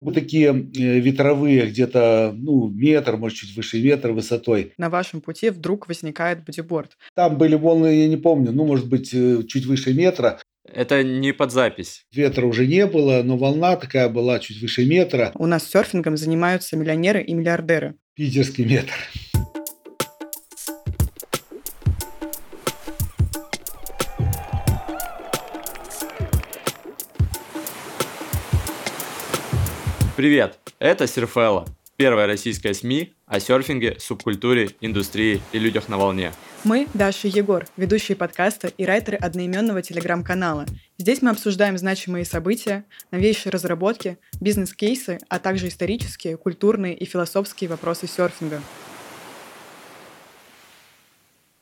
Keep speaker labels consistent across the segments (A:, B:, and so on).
A: Вот такие э, ветровые где-то ну, метр, может, чуть выше метра высотой.
B: На вашем пути вдруг возникает бодиборд.
A: Там были волны, я не помню, ну, может быть, э, чуть выше метра.
C: Это не под запись.
A: Ветра уже не было, но волна такая была чуть выше метра.
B: У нас серфингом занимаются миллионеры и миллиардеры.
A: Питерский метр.
C: Привет, это Серфелла, первая российская СМИ о серфинге, субкультуре, индустрии и людях на волне.
B: Мы, Даша и Егор, ведущие подкаста и райтеры одноименного телеграм-канала. Здесь мы обсуждаем значимые события, новейшие разработки, бизнес-кейсы, а также исторические, культурные и философские вопросы серфинга.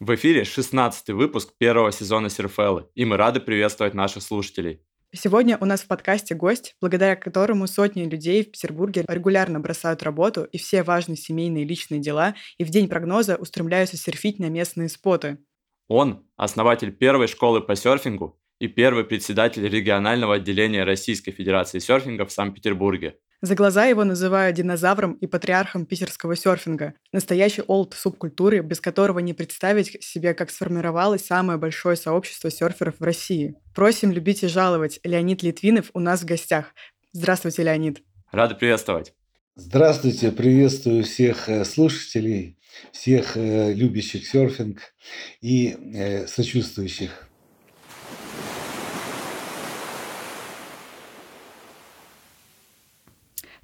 C: В эфире 16 выпуск первого сезона Серфеллы, и мы рады приветствовать наших слушателей.
B: Сегодня у нас в подкасте гость, благодаря которому сотни людей в Петербурге регулярно бросают работу и все важные семейные и личные дела, и в день прогноза устремляются серфить на местные споты.
C: Он – основатель первой школы по серфингу и первый председатель регионального отделения Российской Федерации серфинга в Санкт-Петербурге.
B: За глаза его называют динозавром и патриархом питерского серфинга. Настоящий олд субкультуры, без которого не представить себе, как сформировалось самое большое сообщество серферов в России. Просим любить и жаловать. Леонид Литвинов у нас в гостях. Здравствуйте, Леонид.
C: Рады приветствовать.
A: Здравствуйте, приветствую всех э, слушателей, всех э, любящих серфинг и э, сочувствующих.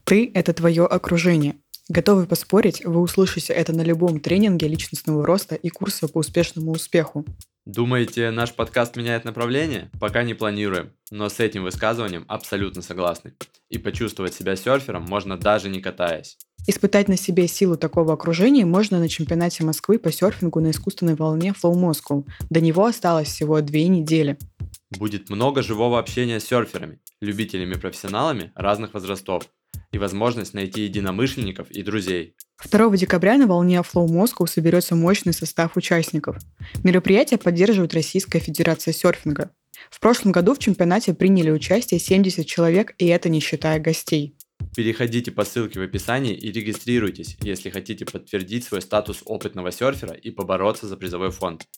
B: Ты — это твое окружение. Готовы поспорить, вы услышите это на любом тренинге личностного роста и курса по успешному успеху.
C: Думаете, наш подкаст меняет направление? Пока не планируем, но с этим высказыванием абсолютно согласны. И почувствовать себя серфером можно даже не катаясь.
B: Испытать на себе силу такого окружения можно на чемпионате Москвы по серфингу на искусственной волне Flow Moscow. До него осталось всего две недели.
C: Будет много живого общения с серферами, любителями-профессионалами разных возрастов и возможность найти единомышленников и друзей.
B: 2 декабря на волне Flow Moscow соберется мощный состав участников. Мероприятие поддерживает Российская Федерация серфинга. В прошлом году в чемпионате приняли участие 70 человек, и это не считая гостей.
C: Переходите по ссылке в описании и регистрируйтесь, если хотите подтвердить свой статус опытного серфера и побороться за призовой фонд.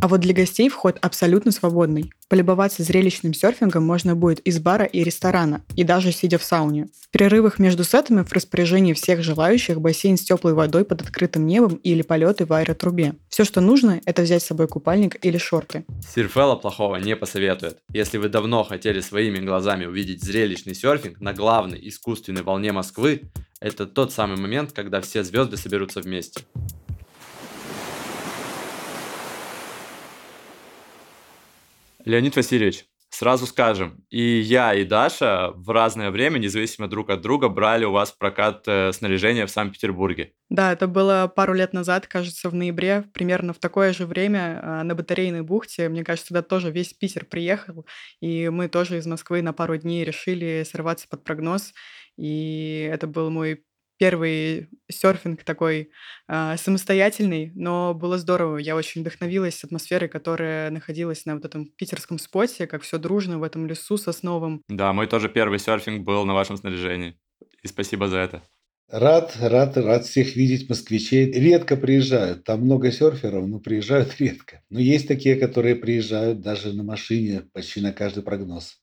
B: А вот для гостей вход абсолютно свободный. Полюбоваться зрелищным серфингом можно будет из бара и ресторана, и даже сидя в сауне. В перерывах между сетами в распоряжении всех желающих бассейн с теплой водой под открытым небом или полеты в аэротрубе. Все, что нужно, это взять с собой купальник или шорты.
C: Сирфелла плохого не посоветует. Если вы давно хотели своими глазами увидеть зрелищный серфинг на главной искусственной волне Москвы, это тот самый момент, когда все звезды соберутся вместе. Леонид Васильевич, сразу скажем, и я, и Даша в разное время, независимо друг от друга, брали у вас прокат э, снаряжения в Санкт-Петербурге.
B: Да, это было пару лет назад, кажется, в ноябре, примерно в такое же время а, на батарейной бухте. Мне кажется, туда тоже весь Питер приехал, и мы тоже из Москвы на пару дней решили сорваться под прогноз. И это был мой первый серфинг такой а, самостоятельный, но было здорово. Я очень вдохновилась атмосферой, которая находилась на вот этом питерском споте, как все дружно в этом лесу сосновом.
C: Да, мой тоже первый серфинг был на вашем снаряжении. И спасибо за это.
A: Рад, рад, рад всех видеть москвичей. Редко приезжают. Там много серферов, но приезжают редко. Но есть такие, которые приезжают даже на машине почти на каждый прогноз.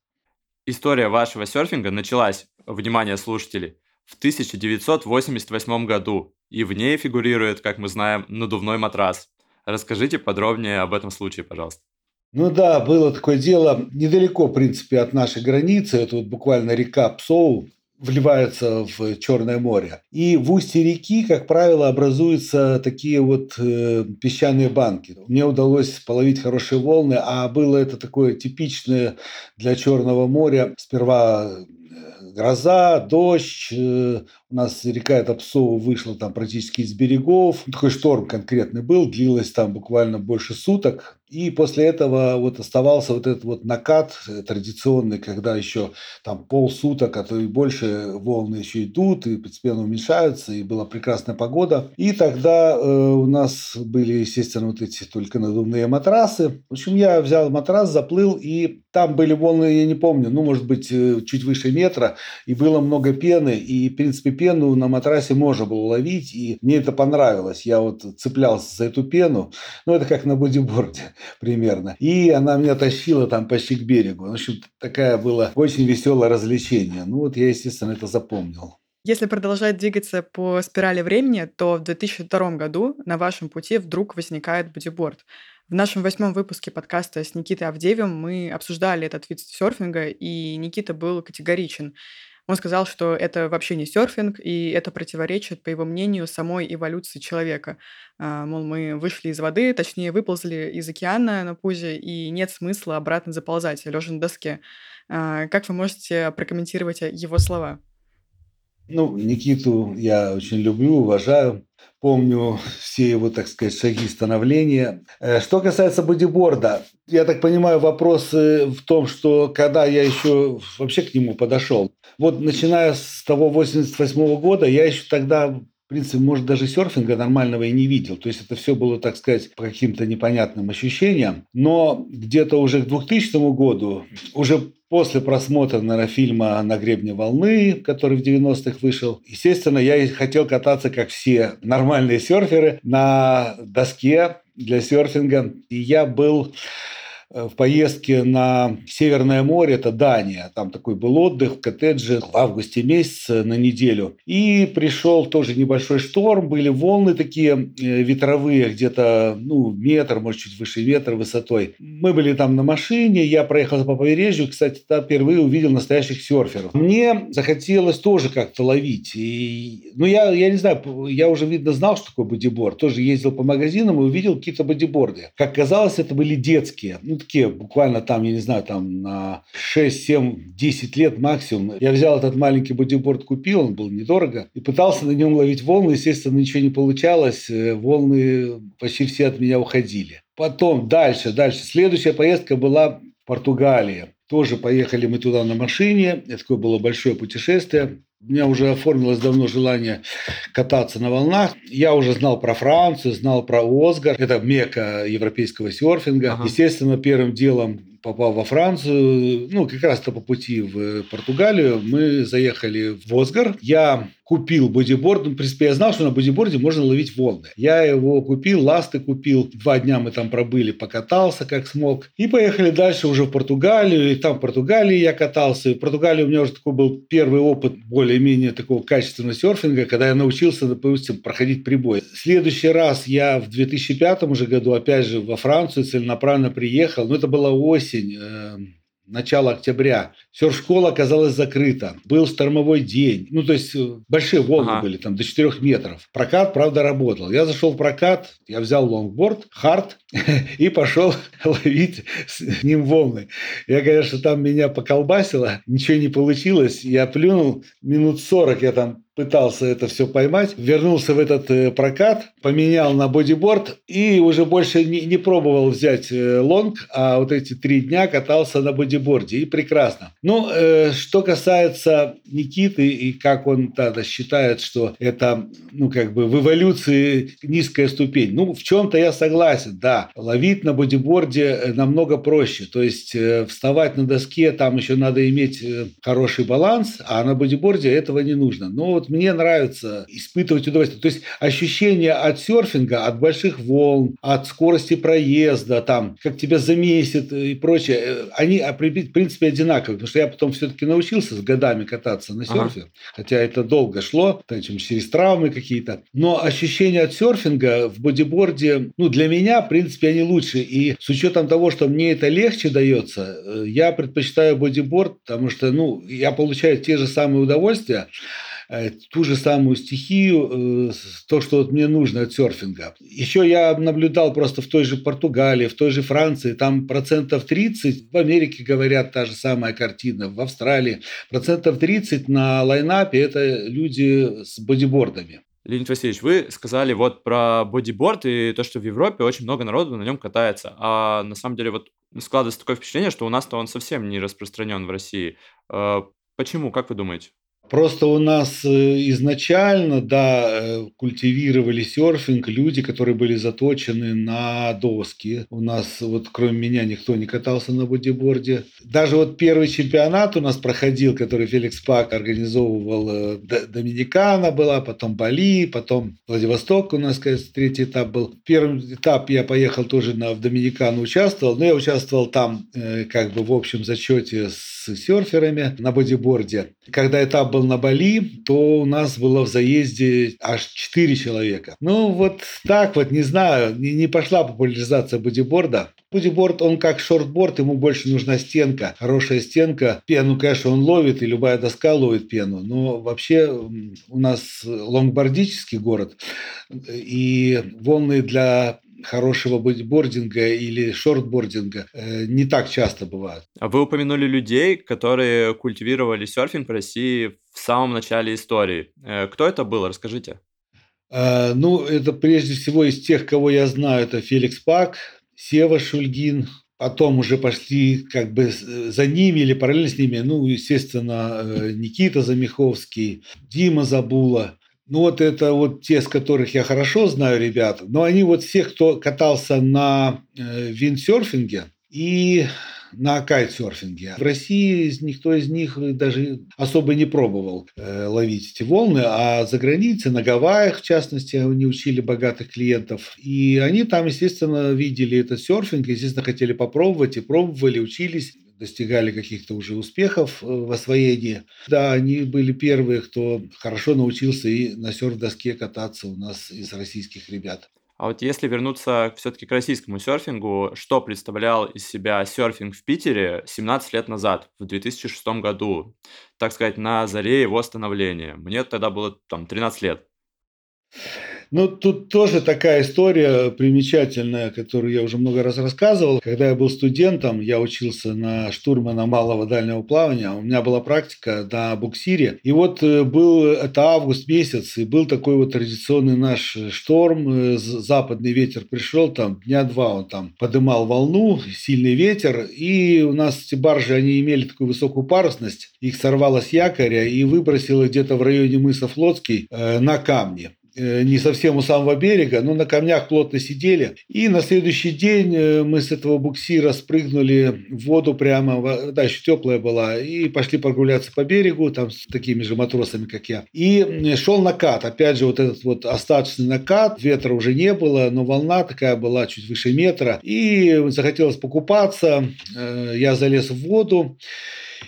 C: История вашего серфинга началась, внимание слушателей, в 1988 году, и в ней фигурирует, как мы знаем, надувной матрас. Расскажите подробнее об этом случае, пожалуйста.
A: Ну да, было такое дело недалеко, в принципе, от нашей границы. Это вот буквально река Псоу, вливается в Черное море. И в устье реки, как правило, образуются такие вот э, песчаные банки. Мне удалось половить хорошие волны, а было это такое типичное для Черного моря. Сперва гроза, дождь. Э, у нас река эта Псова вышла там практически из берегов. Такой шторм конкретный был, длилось там буквально больше суток. И после этого вот оставался вот этот вот накат традиционный, когда еще там полсуток, а то и больше волны еще идут и постепенно уменьшаются, и была прекрасная погода. И тогда э, у нас были, естественно, вот эти только надувные матрасы. В общем, я взял матрас, заплыл, и там были волны, я не помню, ну, может быть, э, чуть выше метра, и было много пены, и, в принципе, пену на матрасе можно было ловить, и мне это понравилось. Я вот цеплялся за эту пену, ну, это как на бодиборде примерно. И она меня тащила там почти к берегу. В общем, такая была очень веселое развлечение. Ну, вот я, естественно, это запомнил.
B: Если продолжать двигаться по спирали времени, то в 2002 году на вашем пути вдруг возникает бодиборд. В нашем восьмом выпуске подкаста с Никитой Авдеевым мы обсуждали этот вид серфинга, и Никита был категоричен. Он сказал, что это вообще не серфинг, и это противоречит, по его мнению, самой эволюции человека. А, мол, мы вышли из воды, точнее, выползли из океана на пузе, и нет смысла обратно заползать, лежа на доске. А, как вы можете прокомментировать его слова?
A: Ну, Никиту я очень люблю, уважаю. Помню все его, так сказать, шаги становления. Э, что касается бодиборда, я так понимаю, вопрос в том, что когда я еще вообще к нему подошел. Вот начиная с того 88 -го года, я еще тогда принципе, может, даже серфинга нормального и не видел. То есть это все было, так сказать, по каким-то непонятным ощущениям. Но где-то уже к 2000 году, уже После просмотра, наверное, фильма «На гребне волны», который в 90-х вышел, естественно, я хотел кататься, как все нормальные серферы, на доске для серфинга. И я был в поездке на Северное море, это Дания. Там такой был отдых в коттедже в августе месяце на неделю. И пришел тоже небольшой шторм, были волны такие э, ветровые, где-то ну, метр, может, чуть выше метра высотой. Мы были там на машине, я проехал по побережью, кстати, там впервые увидел настоящих серферов. Мне захотелось тоже как-то ловить. И, ну, я, я не знаю, я уже, видно, знал, что такое бодиборд. Тоже ездил по магазинам и увидел какие-то бодиборды. Как казалось, это были детские. Ну, такие буквально там, я не знаю, там на 6, 7, 10 лет максимум. Я взял этот маленький бодиборд, купил, он был недорого, и пытался на нем ловить волны. Естественно, ничего не получалось. Э, волны почти все от меня уходили. Потом дальше, дальше. Следующая поездка была в Португалии. Тоже поехали мы туда на машине. Это такое было большое путешествие. У меня уже оформилось давно желание кататься на волнах. Я уже знал про Францию, знал про Осгар. Это мека европейского серфинга. Ага. Естественно, первым делом попал во Францию, ну, как раз-то по пути в Португалию, мы заехали в Осгар. Я купил бодиборд. Ну, в принципе, я знал, что на бодиборде можно ловить волны. Я его купил, ласты купил. Два дня мы там пробыли, покатался как смог. И поехали дальше уже в Португалию. И там в Португалии я катался. И в Португалии у меня уже такой был первый опыт более-менее такого качественного серфинга, когда я научился, допустим, проходить прибой. следующий раз я в 2005 уже году, опять же, во Францию целенаправленно приехал. Но это была осень э, начало октября. Серф-школа оказалась закрыта. Был штормовой день. Ну, то есть, э, большие волны ага. были, там, до 4 метров. Прокат, правда, работал. Я зашел в прокат, я взял лонгборд, hard, и пошел ловить с ним волны. Я, конечно, там меня поколбасило, ничего не получилось. Я плюнул минут 40, я там пытался это все поймать, вернулся в этот э, прокат, поменял на бодиборд и уже больше не, не пробовал взять э, лонг, а вот эти три дня катался на бодиборде и прекрасно. Ну, э, что касается Никиты и как он тогда считает, что это, ну, как бы в эволюции низкая ступень. Ну, в чем-то я согласен, да. Ловить на бодиборде э, намного проще. То есть э, вставать на доске, там еще надо иметь хороший баланс, а на бодиборде этого не нужно. Но вот мне нравится испытывать удовольствие. То есть ощущение от серфинга, от больших волн, от скорости проезда, там, как тебя замесит и прочее, э, они, в принципе, одинаковые. Потому что я потом все-таки научился с годами кататься на серфе, ага. хотя это долго шло, там, через травмы какие-то. Но ощущения от серфинга в бодиборде, ну, для меня, в принципе, они лучше. И с учетом того, что мне это легче дается, э, я предпочитаю бодиборд, потому что, ну, я получаю те же самые удовольствия, ту же самую стихию, э, то, что вот мне нужно от серфинга. Еще я наблюдал просто в той же Португалии, в той же Франции, там процентов 30, в Америке говорят та же самая картина, в Австралии, процентов 30 на лайнапе это люди с бодибордами.
C: Леонид Васильевич, вы сказали вот про бодиборд и то, что в Европе очень много народу на нем катается. А на самом деле вот складывается такое впечатление, что у нас-то он совсем не распространен в России. А, почему, как вы думаете?
A: Просто у нас э, изначально, да, э, культивировали серфинг люди, которые были заточены на доски. У нас вот кроме меня никто не катался на бодиборде. Даже вот первый чемпионат у нас проходил, который Феликс Пак организовывал. Э, Доминикана была, потом Бали, потом Владивосток у нас, кажется, третий этап был. Первый этап я поехал тоже на, в Доминикану участвовал, но я участвовал там как бы в общем зачете с серферами на бодиборде. Когда этап был на Бали, то у нас было в заезде аж 4 человека. Ну, вот так вот, не знаю, не, не пошла популяризация бодиборда. Бодиборд, он как шортборд, ему больше нужна стенка, хорошая стенка. Пену, конечно, он ловит, и любая доска ловит пену. Но вообще у нас лонгбордический город, и волны для хорошего бодибординга или шортбординга э, не так часто бывают.
C: А вы упомянули людей, которые культивировали серфинг в России в самом начале истории. Э, кто это был? Расскажите.
A: Э, ну, это прежде всего из тех, кого я знаю, это Феликс Пак, Сева Шульгин, потом уже пошли как бы за ними или параллельно с ними, ну, естественно, Никита Замиховский, Дима Забула. Ну вот это вот те, с которых я хорошо знаю ребят, но они вот все, кто катался на э, виндсерфинге и на кайтсерфинге. В России никто из них даже особо не пробовал э, ловить эти волны, а за границей, на Гавайях, в частности, они учили богатых клиентов. И они там, естественно, видели этот серфинг, естественно, хотели попробовать и пробовали, учились достигали каких-то уже успехов э, в освоении. Да, они были первые, кто хорошо научился и на серф-доске кататься у нас из российских ребят.
C: А вот если вернуться все-таки к российскому серфингу, что представлял из себя серфинг в Питере 17 лет назад, в 2006 году, так сказать, на заре его становления? Мне тогда было там 13 лет.
A: Ну, тут тоже такая история примечательная, которую я уже много раз рассказывал. Когда я был студентом, я учился на штурмана малого дальнего плавания. У меня была практика на буксире. И вот э, был это август месяц, и был такой вот традиционный наш шторм. Э, западный ветер пришел, там дня два он там подымал волну, сильный ветер. И у нас эти баржи, они имели такую высокую парусность. Их сорвало с якоря и выбросило где-то в районе мыса Флотский э, на камни. Э, не совсем у самого берега, но на камнях плотно сидели. И на следующий день э, мы с этого буксира спрыгнули в воду прямо, да, еще теплая была, и пошли прогуляться по берегу, там с такими же матросами, как я. И шел накат, опять же, вот этот вот остаточный накат, ветра уже не было, но волна такая была чуть выше метра. И захотелось покупаться, э, я залез в воду,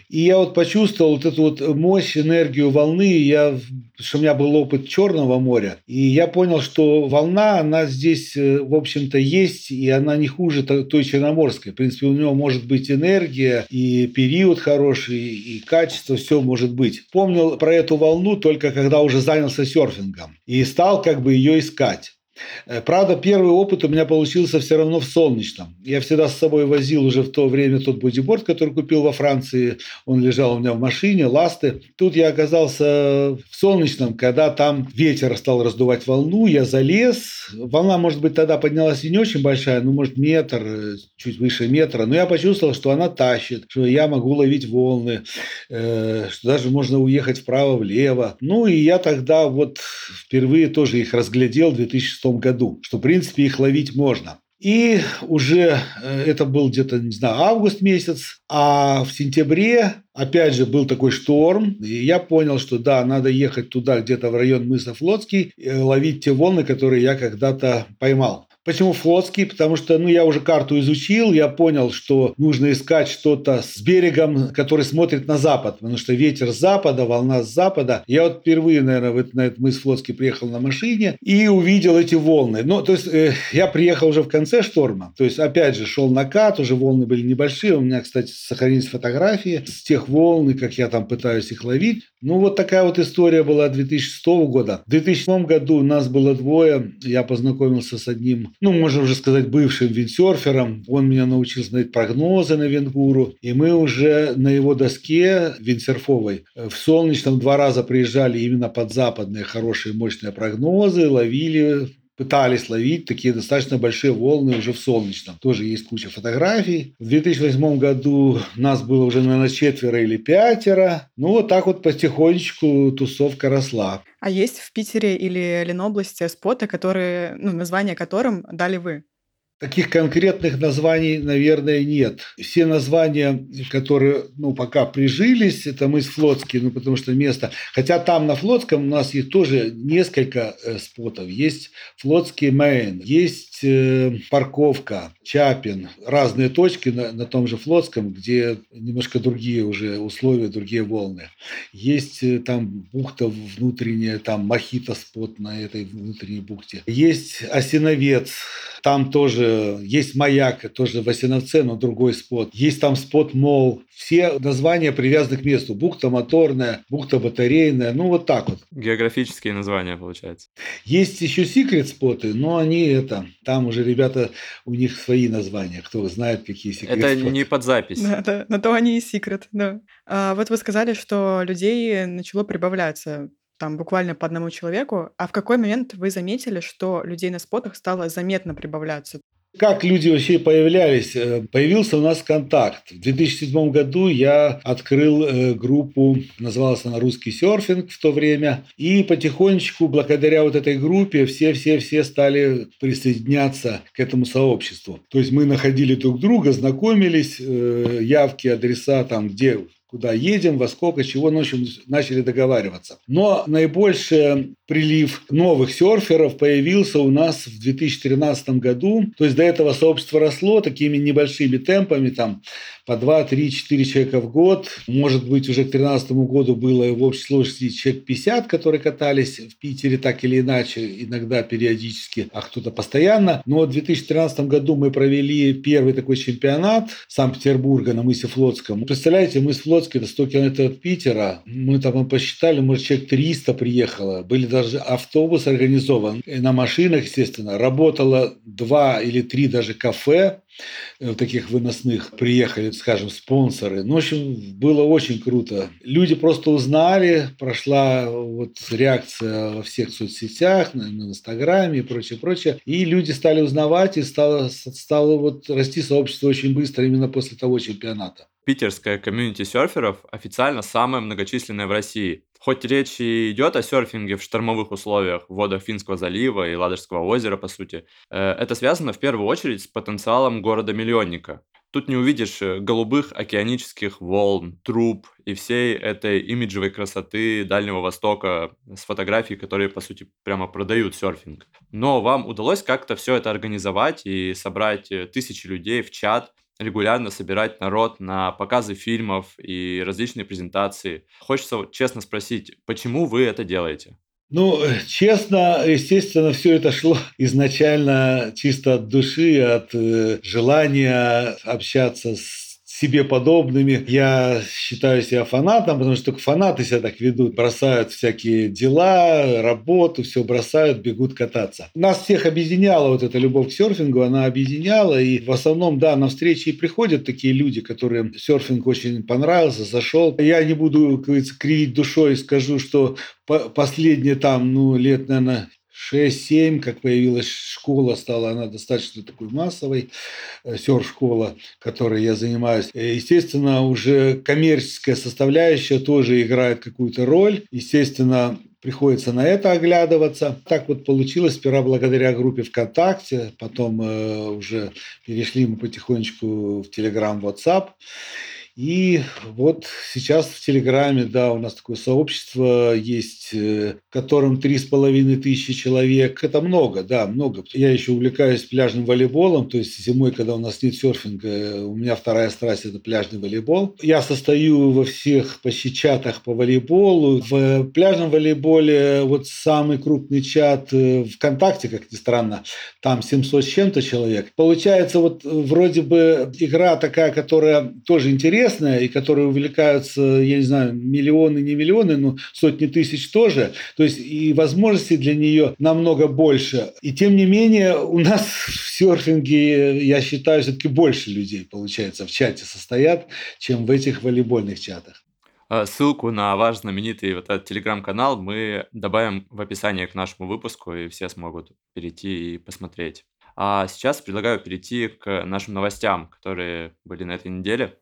A: и я вот почувствовал вот эту вот мощь, энергию волны. Я, что у меня был опыт Черного моря. И я понял, что волна, она здесь, э, в общем-то, есть, и она не хуже той Черноморской. В принципе, у него может быть энергия, и период хороший, и качество, все может быть. Помнил про эту волну только когда уже занялся серфингом. И стал как бы ее искать. Э, правда, первый опыт у меня получился все равно в солнечном. Я всегда с собой возил уже в то время тот бодиборд, который купил во Франции. Он лежал у меня в машине, ласты. Тут я оказался в солнечном, когда там ветер стал раздувать волну. Я залез. Волна, может быть, тогда поднялась и не очень большая, ну, может, метр, э, чуть выше метра. Но я почувствовал, что она тащит, что я могу ловить волны, э, что даже можно уехать вправо-влево. Ну, и я тогда вот впервые тоже их разглядел в 2006 году, что, в принципе, их ловить можно. И уже э, это был где-то, не знаю, август месяц, а в сентябре опять же был такой шторм, и я понял, что да, надо ехать туда, где-то в район мыса Флотский, ловить те волны, которые я когда-то поймал. Почему флотский? Потому что ну, я уже карту изучил, я понял, что нужно искать что-то с берегом, который смотрит на запад, потому что ветер с запада, волна с запада. Я вот впервые, наверное, на этот мыс Флотский приехал на машине и увидел эти волны. Ну, то есть э, я приехал уже в конце шторма, то есть опять же шел накат, уже волны были небольшие. У меня, кстати, сохранились фотографии с тех волн, как я там пытаюсь их ловить. Ну, вот такая вот история была 2006 года. В 2007 году нас было двое. Я познакомился с одним ну, можно уже сказать, бывшим виндсерфером. Он меня научил смотреть прогнозы на Венгуру. И мы уже на его доске виндсерфовой в Солнечном два раза приезжали именно под западные хорошие мощные прогнозы, ловили пытались ловить такие достаточно большие волны уже в солнечном. Тоже есть куча фотографий. В 2008 году нас было уже, наверное, четверо или пятеро. Ну, вот так вот потихонечку тусовка росла.
B: А есть в Питере или Ленобласти споты, которые, ну, название которым дали вы?
A: Таких конкретных названий, наверное, нет. Все названия, которые ну, пока прижились, это мы с Флотский, ну, потому что место... Хотя там на Флотском у нас есть тоже несколько э, спотов. Есть Флотский Мейн, есть э, парковка, Чапин, разные точки на, на том же Флотском, где немножко другие уже условия, другие волны. Есть э, там бухта внутренняя, там Махита спот на этой внутренней бухте. Есть Осиновец, там тоже есть маяк, тоже в Осиновце, но другой спот. Есть там спот Мол. Все названия привязаны к месту. Бухта моторная, бухта батарейная. Ну, вот так вот.
C: Географические названия, получается.
A: Есть еще секрет споты, но они это... Там уже ребята, у них свои названия. Кто знает, какие секрет
C: Это не под запись.
B: Да, да, на то они и секрет, да. А, вот вы сказали, что людей начало прибавляться там буквально по одному человеку. А в какой момент вы заметили, что людей на спотах стало заметно прибавляться?
A: Как люди вообще появлялись? Э, появился у нас контакт. В 2007 году я открыл э, группу, называлась она «Русский серфинг» в то время. И потихонечку, благодаря вот этой группе, все-все-все стали присоединяться к этому сообществу. То есть мы находили друг друга, знакомились, э, явки, адреса, там, где куда едем, во сколько, чего, общем, начали договариваться. Но наибольший прилив новых серферов появился у нас в 2013 году. То есть до этого сообщество росло такими небольшими темпами, там по 2, 3, 4 человека в год. Может быть, уже к 2013 году было в общей сложности человек 50, которые катались в Питере так или иначе, иногда периодически, а кто-то постоянно. Но в 2013 году мы провели первый такой чемпионат Санкт-Петербурга на мысе Флотском. Представляете, мы с Флотска, это 100 километров от Питера, мы там посчитали, может, человек 300 приехало. Были даже автобус организован. На машинах, естественно, работало два или три даже кафе, таких выносных приехали, скажем, спонсоры. Ну, в общем, было очень круто. Люди просто узнали, прошла вот реакция во всех соцсетях, на, на Инстаграме и прочее, прочее. И люди стали узнавать, и стало, стало вот расти сообщество очень быстро именно после того чемпионата.
C: Питерская комьюнити серферов официально самая многочисленная в России. Хоть речь и идет о серфинге в штормовых условиях, в водах Финского залива и Ладожского озера, по сути, э, это связано в первую очередь с потенциалом города-миллионника. Тут не увидишь э, голубых океанических волн, труб и всей этой имиджевой красоты Дальнего Востока с фотографий, которые, по сути, прямо продают серфинг. Но вам удалось как-то все это организовать и собрать э, тысячи людей в чат, регулярно собирать народ на показы фильмов и различные презентации. Хочется честно спросить, почему вы это делаете?
A: Ну, честно, естественно, все это шло изначально чисто от души, от э, желания общаться с себе подобными. Я считаю себя фанатом, потому что только фанаты себя так ведут. Бросают всякие дела, работу, все бросают, бегут кататься. Нас всех объединяла вот эта любовь к серфингу, она объединяла. И в основном, да, на встречи и приходят такие люди, которым серфинг очень понравился, зашел. Я не буду, как говорится, кривить душой и скажу, что последние там, ну, лет, наверное, 6-7, как появилась школа, стала она достаточно такой массовой, э, серф-школа, которой я занимаюсь. Э, естественно, уже коммерческая составляющая тоже играет какую-то роль. Естественно, приходится на это оглядываться. Так вот получилось сперва благодаря группе ВКонтакте, потом э, уже перешли мы потихонечку в Телеграм, WhatsApp. И вот сейчас в Телеграме, да, у нас такое сообщество есть, э, в котором три с половиной тысячи человек. Это много, да, много. Я еще увлекаюсь пляжным волейболом, то есть зимой, когда у нас нет серфинга, у меня вторая страсть – это пляжный волейбол. Я состою во всех почти чатах по волейболу. В пляжном волейболе вот самый крупный чат э, ВКонтакте, как ни странно, там 700 с чем-то человек. Получается, вот вроде бы игра такая, которая тоже интересная, интересная и которой увлекаются, я не знаю, миллионы, не миллионы, но сотни тысяч тоже. То есть и возможностей для нее намного больше. И тем не менее у нас в серфинге, я считаю, все-таки больше людей, получается, в чате состоят, чем в этих волейбольных чатах.
C: А, ссылку на ваш знаменитый вот этот телеграм-канал мы добавим в описание к нашему выпуску, и все смогут перейти и посмотреть. А сейчас предлагаю перейти к нашим новостям, которые были на этой неделе.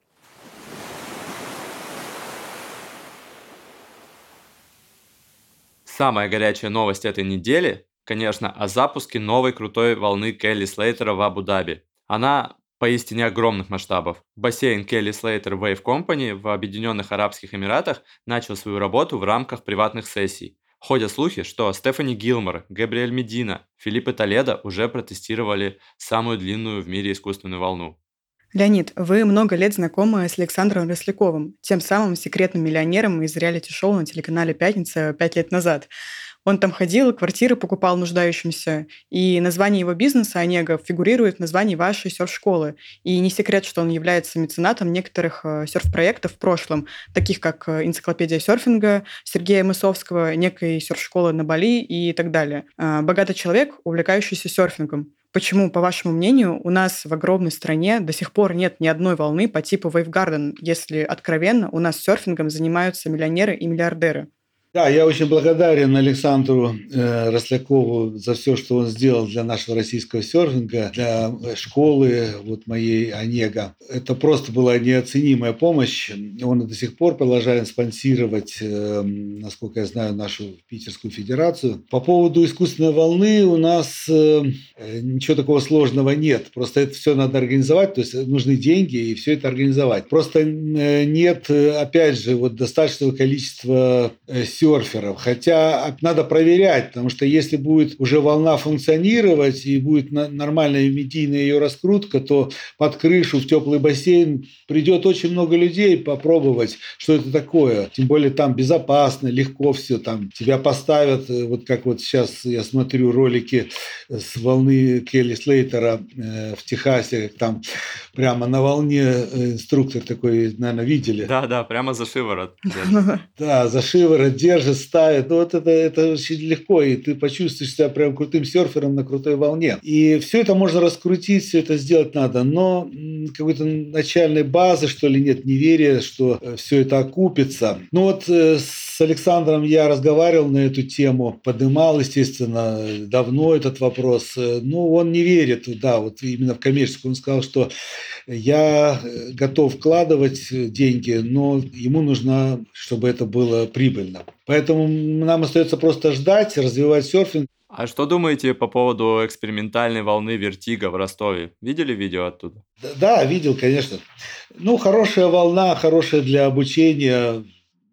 C: Самая горячая новость этой недели, конечно, о запуске новой крутой волны Келли Слейтера в Абу-Даби. Она поистине огромных масштабов. Бассейн Келли Слейтер Wave Company в Объединенных Арабских Эмиратах начал свою работу в рамках приватных сессий. Ходят слухи, что Стефани Гилмор, Габриэль Медина, Филиппе Толедо уже протестировали самую длинную в мире искусственную волну.
B: Леонид, вы много лет знакомы с Александром Росляковым, тем самым секретным миллионером из реалити-шоу на телеканале «Пятница» пять лет назад. Он там ходил, квартиры покупал нуждающимся, и название его бизнеса «Онега» фигурирует в названии вашей серф-школы. И не секрет, что он является меценатом некоторых э, серф-проектов в прошлом, таких как э, «Энциклопедия серфинга», Сергея Мысовского, некой серф-школы на Бали и так далее. Э, богатый человек, увлекающийся серфингом. Почему, по вашему мнению, у нас в огромной стране до сих пор нет ни одной волны по типу Wave Garden, если откровенно у нас серфингом занимаются миллионеры и миллиардеры?
A: Да, я очень благодарен Александру э, Рослякову за все, что он сделал для нашего российского серфинга, для э, школы вот моей Онега. Это просто была неоценимая помощь. Он до сих пор продолжает спонсировать, э, насколько я знаю, нашу Питерскую Федерацию. По поводу искусственной волны у нас э, ничего такого сложного нет. Просто это все надо организовать, то есть нужны деньги и все это организовать. Просто э, нет, опять же, вот достаточного количества э, серферов. Хотя надо проверять, потому что если будет уже волна функционировать и будет нормальная медийная ее раскрутка, то под крышу в теплый бассейн придет очень много людей попробовать, что это такое. Тем более там безопасно, легко все, там тебя поставят, э, вот как вот сейчас я смотрю ролики с волны Келли Слейтера э, в Техасе, там прямо на волне э, инструктор такой, наверное, видели.
C: Да, да, прямо за шиворот.
A: Да, за шиворот держит, ставит. Ну, вот это, это очень легко, и ты почувствуешь себя прям крутым серфером на крутой волне. И все это можно раскрутить, все это сделать надо, но какой-то начальной базы, что ли, нет неверия, что э, все это окупится. Ну вот э, с Александром я разговаривал на эту тему, поднимал, естественно, давно этот вопрос. Ну, он не верит, да, вот именно в коммерческую. Он сказал, что я готов вкладывать деньги, но ему нужно, чтобы это было прибыльно. Поэтому нам остается просто ждать, развивать серфинг.
C: А что думаете по поводу экспериментальной волны вертига в Ростове? Видели видео оттуда?
A: Да, да, видел, конечно. Ну, хорошая волна, хорошая для обучения.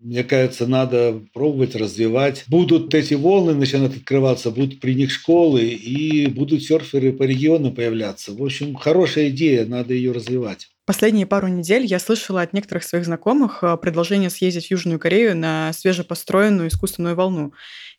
A: Мне кажется, надо пробовать, развивать. Будут эти волны начинать открываться, будут при них школы, и будут серферы по региону появляться. В общем, хорошая идея, надо ее развивать.
B: Последние пару недель я слышала от некоторых своих знакомых э, предложение съездить в Южную Корею на свежепостроенную искусственную волну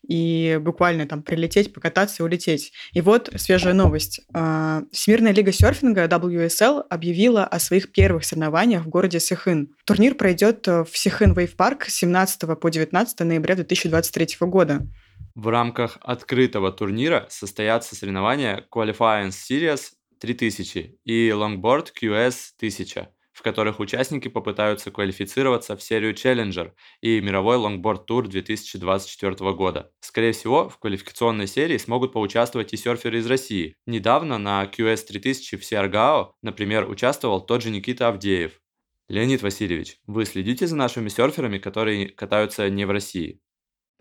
B: и буквально там прилететь, покататься и улететь. И вот свежая новость. А, Всемирная лига серфинга WSL объявила о своих первых соревнованиях в городе Сихын. Турнир пройдет в Сихын Вейв Парк с 17 по 19 ноября 2023 года.
C: В рамках открытого турнира состоятся соревнования Qualifying Series 3000 и Longboard QS 1000, в которых участники попытаются квалифицироваться в серию Challenger и мировой Longboard Tour 2024 года. Скорее всего, в квалификационной серии смогут поучаствовать и серферы из России. Недавно на QS 3000 в Сиаргао, например, участвовал тот же Никита Авдеев. Леонид Васильевич, вы следите за нашими серферами, которые катаются не в России?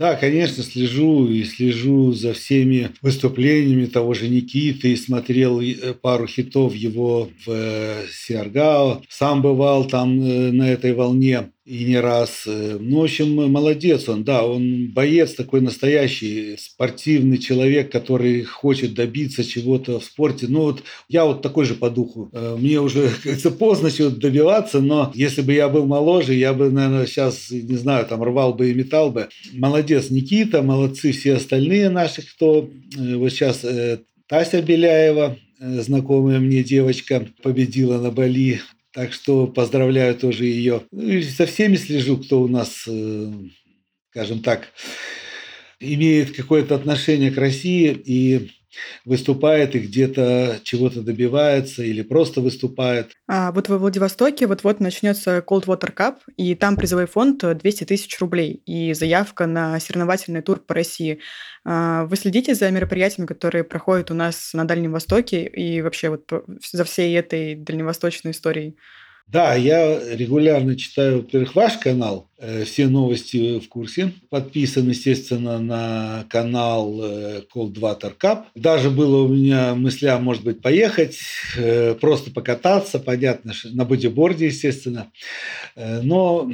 A: Да, конечно, слежу и слежу за всеми выступлениями того же Никиты, и смотрел э, пару хитов его в э, Сиаргао. Сам бывал там э, на этой волне и не раз. Ну, в общем, молодец он, да, он боец такой настоящий, спортивный человек, который хочет добиться чего-то в спорте. Ну, вот я вот такой же по духу. Мне уже, как-то поздно чего-то добиваться, но если бы я был моложе, я бы, наверное, сейчас, не знаю, там рвал бы и метал бы. Молодец Никита, молодцы все остальные наши, кто вот сейчас Тася Беляева, знакомая мне девочка, победила на Бали Так что поздравляю тоже ее. Ну, и со всеми слежу, кто у нас, э, скажем так, имеет какое-то отношение к России и выступает и где-то чего-то добивается или просто выступает.
B: А вот во Владивостоке вот-вот начнется Cold Water Cup, и там призовой фонд 200 тысяч рублей и заявка на соревновательный тур по России. А вы следите за мероприятиями, которые проходят у нас на Дальнем Востоке и вообще вот за всей этой дальневосточной историей?
A: Да, я регулярно читаю, во-первых, ваш канал, э, все новости в курсе. Подписан, естественно, на канал э, Cold Water Cup. Даже было у меня мысля, может быть, поехать, э, просто покататься, понятно, на бодиборде, естественно. Но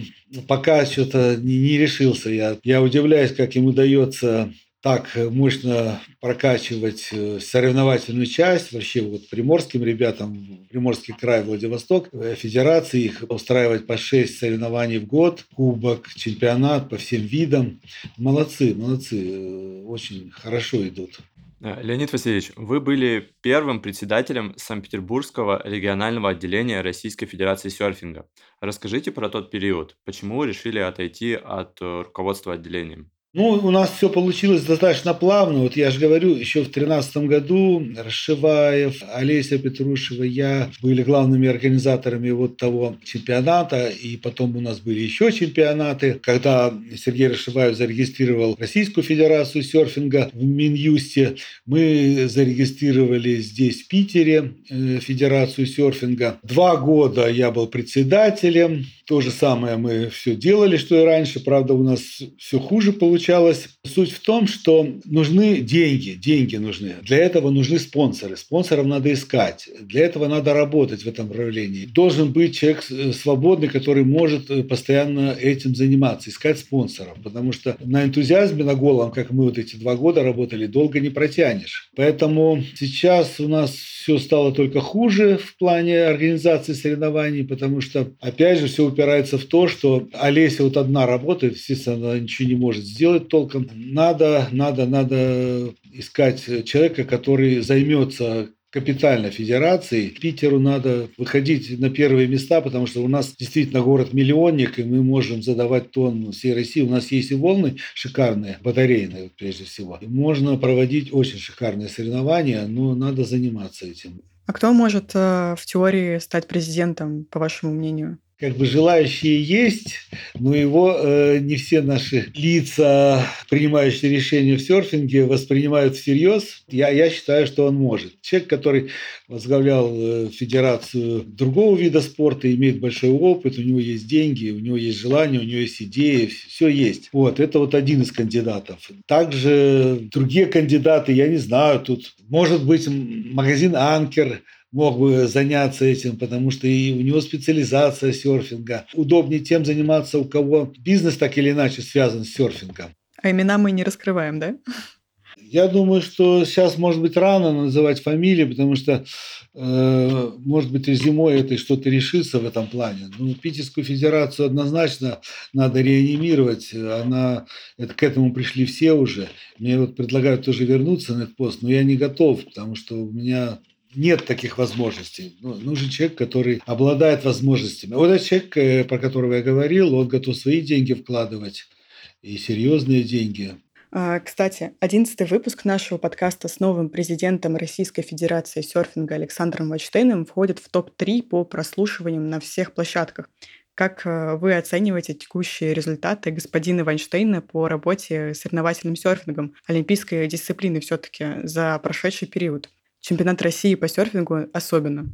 A: пока что-то не решился. Я, я удивляюсь, как им удается так мощно прокачивать э, соревновательную часть. Вообще вот приморским ребятам, Приморский край, Владивосток, э, федерации их устраивать по 6 соревнований в год, кубок, чемпионат по всем видам. Молодцы, молодцы, э, очень хорошо идут.
C: Леонид Васильевич, вы были первым председателем Санкт-Петербургского регионального отделения Российской Федерации серфинга. Расскажите про тот период. Почему решили отойти от руководства отделением?
A: Ну, у нас все получилось достаточно плавно. Вот я же говорю, еще в 2013 году Расшиваев, Олеся Петрушева, я были главными организаторами вот того чемпионата. И потом у нас были еще чемпионаты. Когда Сергей Расшиваев зарегистрировал Российскую Федерацию серфинга в Минюсте, мы зарегистрировали здесь, в Питере, э, Федерацию серфинга. Два года я был председателем. То же самое мы все делали, что и раньше. Правда, у нас все хуже получалось. Суть в том, что нужны деньги. Деньги нужны. Для этого нужны спонсоры. Спонсоров надо искать. Для этого надо работать в этом направлении. Должен быть человек э, свободный, который может э, постоянно этим заниматься, искать спонсоров. Потому что на энтузиазме, на голом, как мы вот эти два года работали, долго не протянешь. Поэтому сейчас у нас все стало только хуже в плане организации соревнований, потому что, опять же, все упирается в то, что Олеся вот одна работает, естественно, она ничего не может сделать толком. Надо, надо, надо искать человека, который займется капитально федерации. Питеру надо выходить на первые места, потому что у нас действительно город-миллионник, и мы можем задавать тон всей России. У нас есть и волны шикарные, батарейные прежде всего. Можно проводить очень шикарные соревнования, но надо заниматься этим.
B: А кто может э, в теории стать президентом, по вашему мнению?
A: Как бы желающие есть, но его э, не все наши лица, принимающие решения в серфинге, воспринимают всерьез. Я, я считаю, что он может. Человек, который возглавлял э, федерацию другого вида спорта, имеет большой опыт, у него есть деньги, у него есть желание, у него есть идеи, все есть. Вот, это вот один из кандидатов. Также другие кандидаты, я не знаю, тут может быть магазин «Анкер», мог бы заняться этим, потому что и у него специализация серфинга. Удобнее тем заниматься, у кого бизнес так или иначе связан с серфингом.
B: А имена мы не раскрываем, да?
A: Я думаю, что сейчас, может быть, рано называть фамилии, потому что, э, может быть, и зимой это что-то решится в этом плане. Ну, Питерскую федерацию однозначно надо реанимировать. Она, это, к этому пришли все уже. Мне вот предлагают тоже вернуться на этот пост, но я не готов, потому что у меня нет таких возможностей. Ну, нужен человек, который обладает возможностями. Вот этот человек, э, про которого я говорил, он готов свои деньги вкладывать и серьезные деньги.
B: А, кстати, одиннадцатый выпуск нашего подкаста с новым президентом Российской Федерации серфинга Александром Вайнштейном входит в топ-3 по прослушиваниям на всех площадках. Как э, вы оцениваете текущие результаты господина Вайнштейна по работе с соревновательным серфингом, олимпийской дисциплины все-таки за прошедший период? Чемпионат России по серфингу особенно?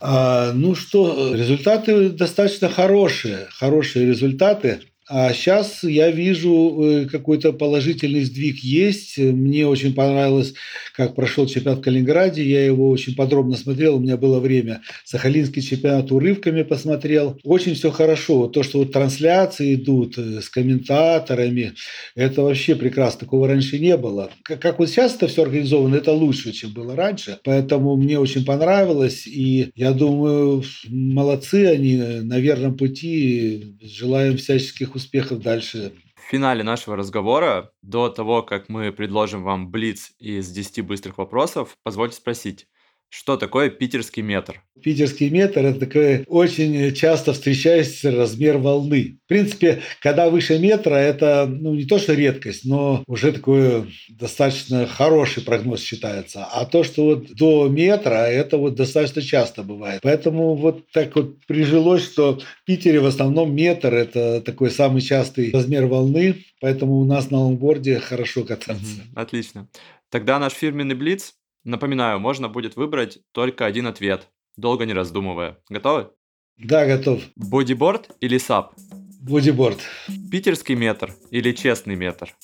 A: А, ну что, результаты достаточно хорошие, хорошие результаты. А сейчас я вижу э, какой-то положительный сдвиг есть. Мне очень понравилось, как прошел чемпионат в Калининграде. Я его очень подробно смотрел, у меня было время. Сахалинский чемпионат урывками посмотрел. Очень все хорошо. То, что вот трансляции идут э, с комментаторами, это вообще прекрасно. Такого раньше не было. Как вот сейчас это все организовано, это лучше, чем было раньше. Поэтому мне очень понравилось. И я думаю, молодцы они на верном пути. Желаем всяческих успехов успехов дальше.
C: В финале нашего разговора, до того, как мы предложим вам блиц из 10 быстрых вопросов, позвольте спросить, Что такое питерский метр?
A: Питерский метр – это такой очень часто встречающийся размер волны. В принципе, когда выше метра, это ну, не то что редкость, но уже такой достаточно хороший прогноз считается. А то, что вот до метра, это вот достаточно часто бывает. Поэтому вот так вот прижилось, что в Питере в основном метр – это такой самый частый размер волны, поэтому у нас на лонгборде хорошо кататься.
C: Отлично. Тогда наш фирменный блиц Напоминаю, можно будет выбрать только один ответ, долго не раздумывая. Готовы?
A: Да, готов.
C: Бодиборд или САП?
A: Бодиборд.
C: Питерский метр или честный метр?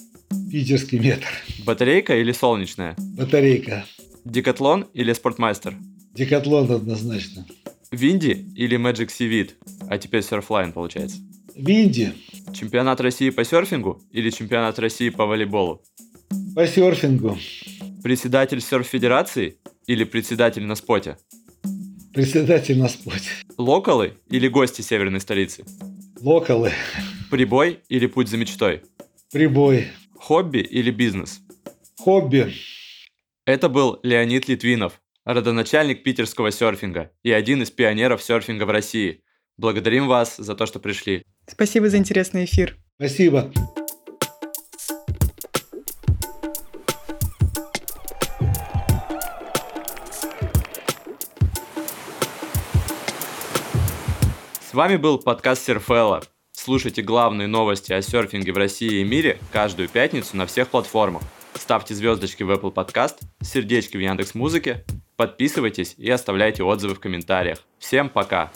A: Питерский метр.
C: Батарейка или солнечная?
A: Батарейка.
C: Декатлон или спортмастер?
A: Декатлон однозначно.
C: Windy или Magic Seaweed? А теперь Surfline получается.
A: Windy.
C: Чемпионат России по серфингу или чемпионат России по волейболу?
A: По серфингу.
C: Председатель серф-федерации или председатель на споте?
A: Председатель на споте.
C: Локалы или гости северной столицы?
A: Локалы.
C: Прибой или путь за мечтой?
A: Прибой.
C: Хобби или бизнес?
A: Хобби.
C: Это был Леонид Литвинов, родоначальник питерского серфинга и один из пионеров серфинга в России. Благодарим вас за то, что пришли.
B: Спасибо за интересный эфир.
A: Спасибо.
C: Вами был подкаст Серфелла. Слушайте главные новости о серфинге в России и мире каждую пятницу на всех платформах. Ставьте звездочки в Apple Podcast, сердечки в Яндекс Музыке, подписывайтесь и оставляйте отзывы в комментариях. Всем пока!